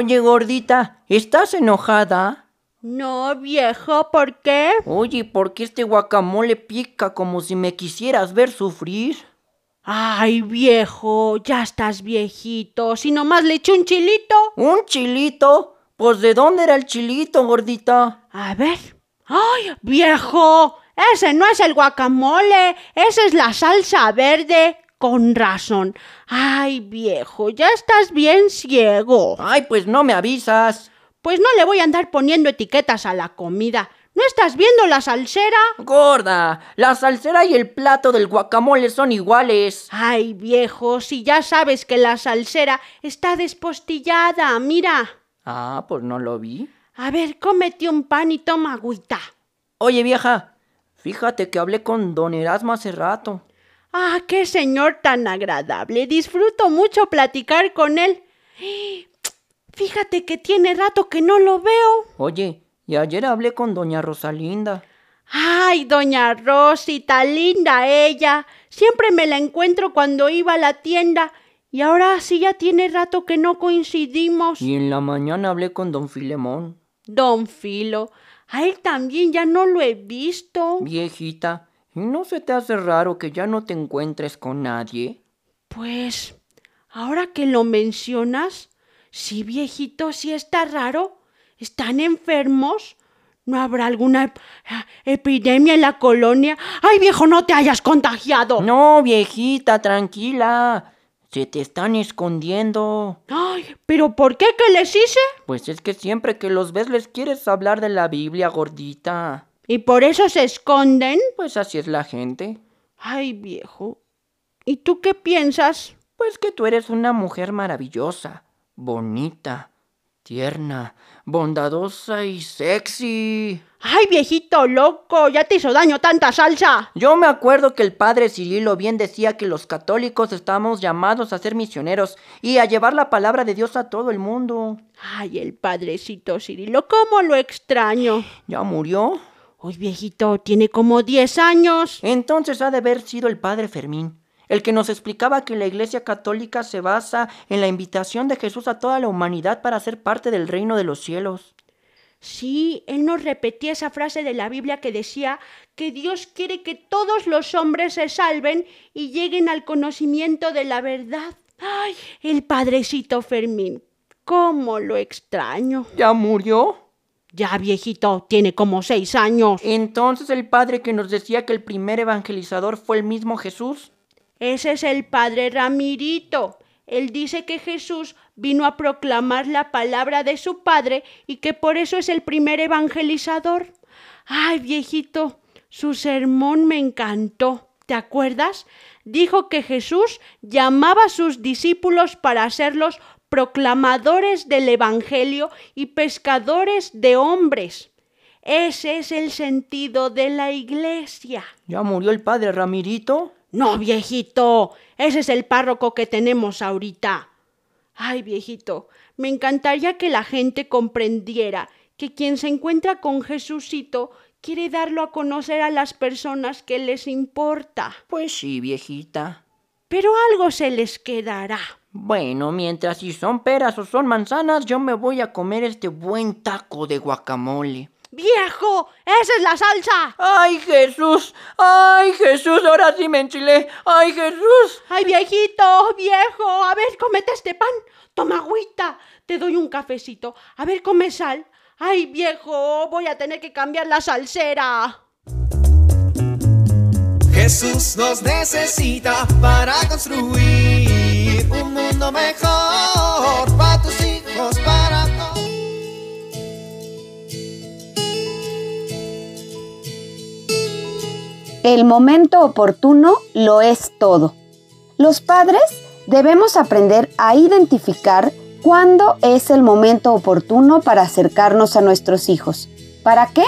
Oye, gordita, ¿estás enojada? No, viejo, ¿por qué? Oye, ¿por qué este guacamole pica como si me quisieras ver sufrir? Ay, viejo, ya estás viejito. Si nomás le eché un chilito. ¿Un chilito? Pues ¿de dónde era el chilito, gordita? A ver. ¡Ay, viejo! Ese no es el guacamole, esa es la salsa verde. Con razón. Ay, viejo, ya estás bien ciego. Ay, pues no me avisas. Pues no le voy a andar poniendo etiquetas a la comida. ¿No estás viendo la salsera? Gorda, la salsera y el plato del guacamole son iguales. Ay, viejo, si ya sabes que la salsera está despostillada, mira. Ah, pues no lo vi. A ver, cómete un pan y toma agüita. Oye, vieja, fíjate que hablé con don Erasmo hace rato. Ah, qué señor tan agradable. Disfruto mucho platicar con él. Fíjate que tiene rato que no lo veo. Oye, y ayer hablé con doña Rosalinda. Ay, doña Rosita, linda ella. Siempre me la encuentro cuando iba a la tienda. Y ahora sí ya tiene rato que no coincidimos. Y en la mañana hablé con don Filemón. Don Filo, a él también ya no lo he visto. Viejita, ¿y no se te hace raro que ya no te encuentres con nadie? Pues, ahora que lo mencionas, sí, viejito, sí está raro. ¿Están enfermos? ¿No habrá alguna ep- epidemia en la colonia? ¡Ay, viejo, no te hayas contagiado! No, viejita, tranquila. Se te están escondiendo. ¡Ay! ¿Pero por qué? ¿Qué les hice? Pues es que siempre que los ves les quieres hablar de la Biblia, gordita. ¿Y por eso se esconden? Pues así es la gente. Ay, viejo. ¿Y tú qué piensas? Pues que tú eres una mujer maravillosa, bonita, tierna, bondadosa y sexy. ¡Ay, viejito loco! ¿Ya te hizo daño tanta salsa? Yo me acuerdo que el padre Cirilo bien decía que los católicos estamos llamados a ser misioneros y a llevar la palabra de Dios a todo el mundo. Ay, el padrecito Cirilo, ¿cómo lo extraño? ¿Ya murió? Uy, viejito, tiene como 10 años. Entonces ha de haber sido el padre Fermín, el que nos explicaba que la Iglesia Católica se basa en la invitación de Jesús a toda la humanidad para ser parte del reino de los cielos. Sí, él nos repetía esa frase de la Biblia que decía que Dios quiere que todos los hombres se salven y lleguen al conocimiento de la verdad. Ay, el padrecito Fermín, cómo lo extraño. ¿Ya murió? Ya viejito, tiene como seis años. Entonces el padre que nos decía que el primer evangelizador fue el mismo Jesús. Ese es el padre Ramirito. Él dice que Jesús vino a proclamar la palabra de su padre y que por eso es el primer evangelizador. Ay, viejito, su sermón me encantó. ¿Te acuerdas? Dijo que Jesús llamaba a sus discípulos para hacerlos proclamadores del Evangelio y pescadores de hombres. Ese es el sentido de la iglesia. ¿Ya murió el padre Ramirito? No, viejito, ese es el párroco que tenemos ahorita. Ay, viejito, me encantaría que la gente comprendiera que quien se encuentra con Jesucito quiere darlo a conocer a las personas que les importa. Pues sí, viejita. Pero algo se les quedará. Bueno, mientras si son peras o son manzanas, yo me voy a comer este buen taco de guacamole. ¡Viejo! ¡Esa es la salsa! ¡Ay, Jesús! ¡Ay, Jesús! Ahora sí me enchilé. ¡Ay, Jesús! ¡Ay, viejito! ¡Viejo! A ver, comete este pan. Toma agüita. Te doy un cafecito. A ver, come sal. ¡Ay, viejo! Voy a tener que cambiar la salsera. Jesús nos necesita para construir un mundo mejor para tus hijos, para. El momento oportuno lo es todo. Los padres debemos aprender a identificar cuándo es el momento oportuno para acercarnos a nuestros hijos. ¿Para qué?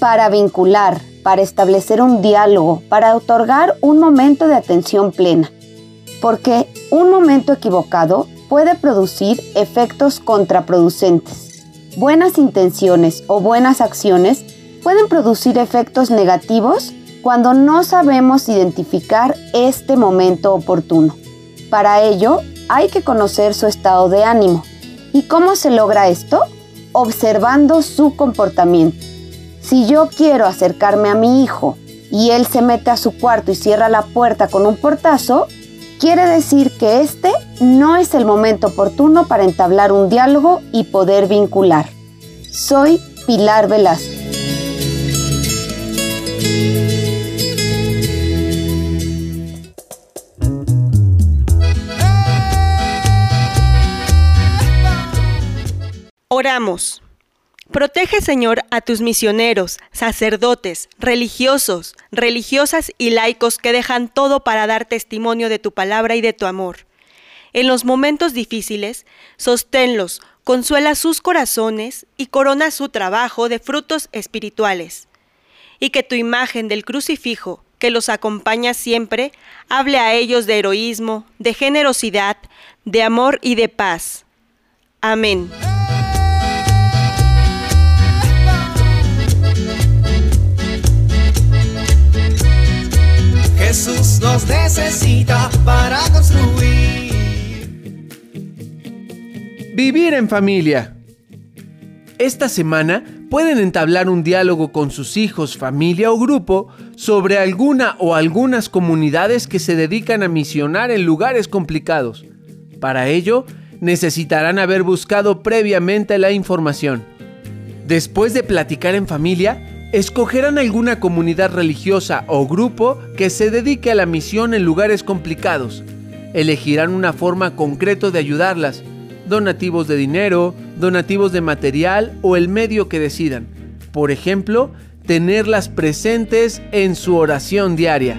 Para vincular, para establecer un diálogo, para otorgar un momento de atención plena. Porque un momento equivocado puede producir efectos contraproducentes. Buenas intenciones o buenas acciones pueden producir efectos negativos cuando no sabemos identificar este momento oportuno. Para ello, hay que conocer su estado de ánimo. ¿Y cómo se logra esto? Observando su comportamiento. Si yo quiero acercarme a mi hijo y él se mete a su cuarto y cierra la puerta con un portazo, quiere decir que este no es el momento oportuno para entablar un diálogo y poder vincular. Soy Pilar Velázquez. Oramos. Protege, Señor, a tus misioneros, sacerdotes, religiosos, religiosas y laicos que dejan todo para dar testimonio de tu palabra y de tu amor. En los momentos difíciles, sosténlos, consuela sus corazones y corona su trabajo de frutos espirituales. Y que tu imagen del crucifijo, que los acompaña siempre, hable a ellos de heroísmo, de generosidad, de amor y de paz. Amén. Necesita para construir. Vivir en familia. Esta semana pueden entablar un diálogo con sus hijos, familia o grupo sobre alguna o algunas comunidades que se dedican a misionar en lugares complicados. Para ello, necesitarán haber buscado previamente la información. Después de platicar en familia, escogerán alguna comunidad religiosa o grupo que se dedique a la misión en lugares complicados. Elegirán una forma concreta de ayudarlas, donativos de dinero, donativos de material o el medio que decidan. Por ejemplo, tenerlas presentes en su oración diaria.